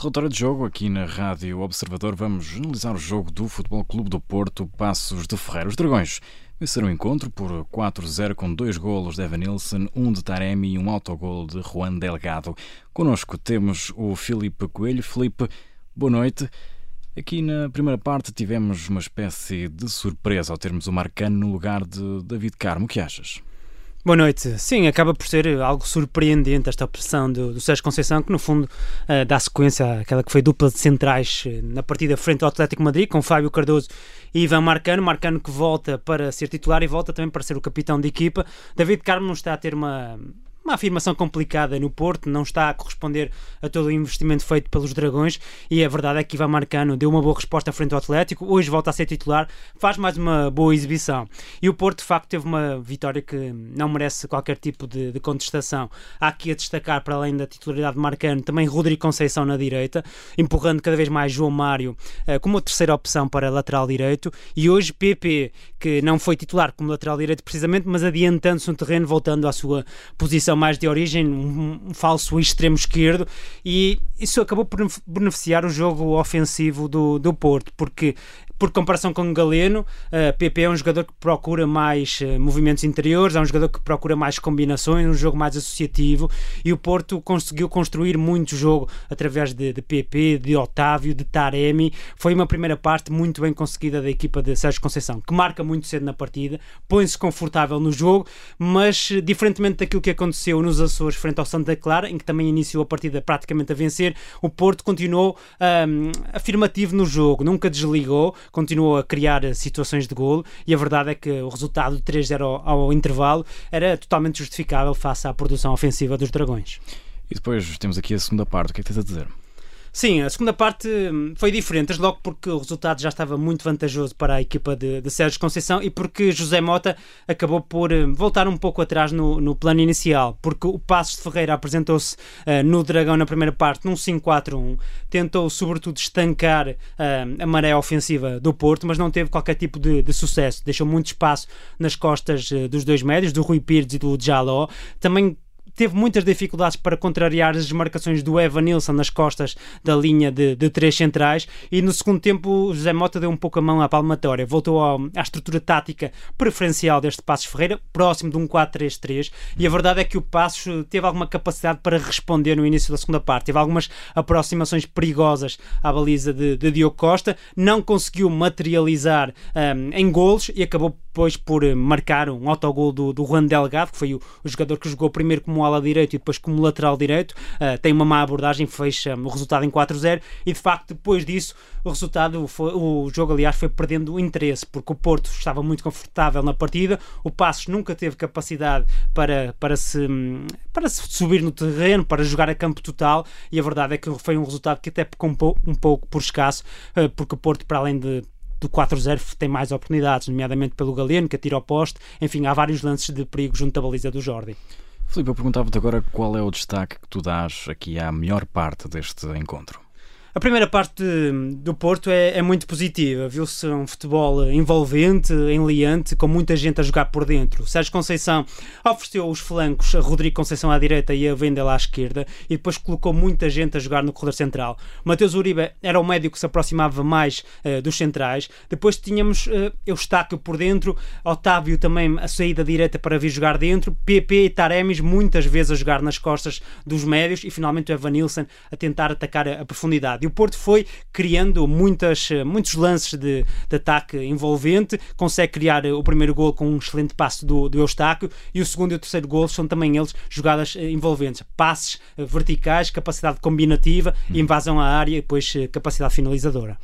relatório de jogo aqui na Rádio Observador. Vamos analisar o jogo do Futebol Clube do Porto, Passos de Ferreira. Os Dragões venceram o encontro por 4-0 com dois golos de Evanilson, um de Taremi e um autogol de Juan Delgado. Connosco temos o Filipe Coelho. Filipe, boa noite. Aqui na primeira parte tivemos uma espécie de surpresa ao termos o Marcano no lugar de David Carmo. O que achas? Boa noite. Sim, acaba por ser algo surpreendente esta opção do, do Sérgio Conceição, que no fundo uh, dá sequência àquela que foi dupla de centrais uh, na partida frente ao Atlético Madrid, com Fábio Cardoso e Ivan Marcano. Marcano que volta para ser titular e volta também para ser o capitão de equipa. David Carmo está a ter uma uma afirmação complicada no Porto, não está a corresponder a todo o investimento feito pelos Dragões e a verdade é que Ivan Marcano deu uma boa resposta frente ao Atlético, hoje volta a ser titular, faz mais uma boa exibição. E o Porto, de facto, teve uma vitória que não merece qualquer tipo de, de contestação. Há aqui a destacar, para além da titularidade de Marcano, também Rodrigo Conceição na direita, empurrando cada vez mais João Mário uh, como a terceira opção para lateral direito e hoje PP, que não foi titular como lateral direito precisamente, mas adiantando-se no terreno, voltando à sua posição mais de origem, um, falso extremo esquerdo, e isso acabou por beneficiar o jogo ofensivo do, do Porto, porque por comparação com o Galeno, uh, PP é um jogador que procura mais uh, movimentos interiores, é um jogador que procura mais combinações, um jogo mais associativo e o Porto conseguiu construir muito jogo através de, de PP, de Otávio, de Taremi. Foi uma primeira parte muito bem conseguida da equipa de Sérgio Conceição, que marca muito cedo na partida, põe-se confortável no jogo, mas diferentemente daquilo que aconteceu nos Açores frente ao Santa Clara, em que também iniciou a partida praticamente a vencer, o Porto continuou um, afirmativo no jogo, nunca desligou, continuou a criar situações de golo e a verdade é que o resultado de 3-0 ao, ao intervalo era totalmente justificável face à produção ofensiva dos Dragões. E depois temos aqui a segunda parte, o que é que tens a dizer? Sim, a segunda parte hum, foi diferente, logo porque o resultado já estava muito vantajoso para a equipa de, de Sérgio Conceição e porque José Mota acabou por hum, voltar um pouco atrás no, no plano inicial, porque o Passos de Ferreira apresentou-se uh, no Dragão na primeira parte, num 5-4-1, tentou sobretudo estancar uh, a maré ofensiva do Porto, mas não teve qualquer tipo de, de sucesso, deixou muito espaço nas costas uh, dos dois médios, do Rui Pires e do Jaló, também teve muitas dificuldades para contrariar as marcações do Evan Nilsson nas costas da linha de, de três centrais e no segundo tempo José Mota deu um pouco a mão à palmatória, voltou ao, à estrutura tática preferencial deste Passos Ferreira, próximo de um 4-3-3 e a verdade é que o Passos teve alguma capacidade para responder no início da segunda parte, teve algumas aproximações perigosas à baliza de, de Diogo Costa, não conseguiu materializar um, em golos e acabou depois por marcar um autogol do, do Juan Delgado, que foi o, o jogador que jogou primeiro como ala direito e depois como lateral direito, uh, tem uma má abordagem, fecha o resultado em 4-0 e de facto depois disso o resultado foi, o jogo aliás foi perdendo o interesse porque o Porto estava muito confortável na partida, o Passos nunca teve capacidade para, para, se, para se subir no terreno, para jogar a campo total e a verdade é que foi um resultado que até ficou um pouco, um pouco por escasso, uh, porque o Porto para além de do 4-0 tem mais oportunidades, nomeadamente pelo Galeno, que atira ao poste. Enfim, há vários lances de perigo junto à baliza do Jordi. Filipe, eu perguntava-te agora qual é o destaque que tu dás aqui à melhor parte deste encontro. A primeira parte do Porto é, é muito positiva. Viu-se um futebol envolvente, enliante, com muita gente a jogar por dentro. Sérgio Conceição ofereceu os flancos a Rodrigo Conceição à direita e a Vendel à esquerda e depois colocou muita gente a jogar no corredor central. Mateus Uribe era o médio que se aproximava mais uh, dos centrais. Depois tínhamos uh, Eustáquio por dentro, Otávio também a sair da direita para vir jogar dentro, PP e Taremis muitas vezes a jogar nas costas dos médios e finalmente o Evan Nilsson a tentar atacar a, a profundidade. E o Porto foi criando muitas, eh, muitos lances de, de ataque envolvente, consegue criar eh, o primeiro gol com um excelente passo do, do Eustáquio e o segundo e o terceiro gol são também eles jogadas eh, envolventes. Passes verticais, capacidade combinativa, hum. invasão à área e depois capacidade finalizadora.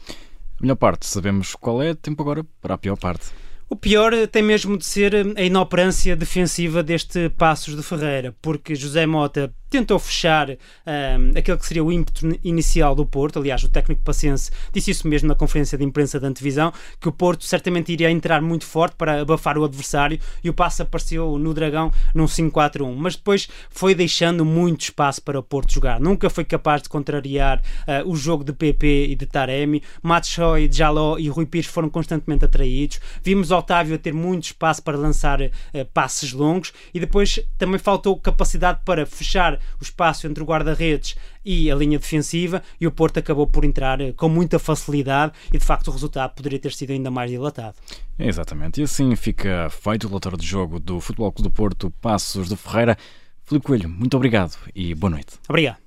A melhor parte, sabemos qual é, tempo agora para a pior parte. O pior tem mesmo de ser a inoperância defensiva deste Passos de Ferreira, porque José Mota tentou fechar um, aquele que seria o ímpeto inicial do Porto. Aliás, o técnico paciense disse isso mesmo na conferência de imprensa da antevisão, que o Porto certamente iria entrar muito forte para abafar o adversário e o passo apareceu no Dragão num 5-4-1. Mas depois foi deixando muito espaço para o Porto jogar. Nunca foi capaz de contrariar uh, o jogo de PP e de Taremi. Matshoy, Jaló e Rui Pires foram constantemente atraídos. Vimos Otávio a ter muito espaço para lançar uh, passes longos e depois também faltou capacidade para fechar o espaço entre o guarda-redes e a linha defensiva e o Porto acabou por entrar eh, com muita facilidade e de facto o resultado poderia ter sido ainda mais dilatado. exatamente, e assim fica feito o relatório de jogo do Futebol Clube do Porto Passos de Ferreira. Filipe Coelho, muito obrigado e boa noite. Obrigado.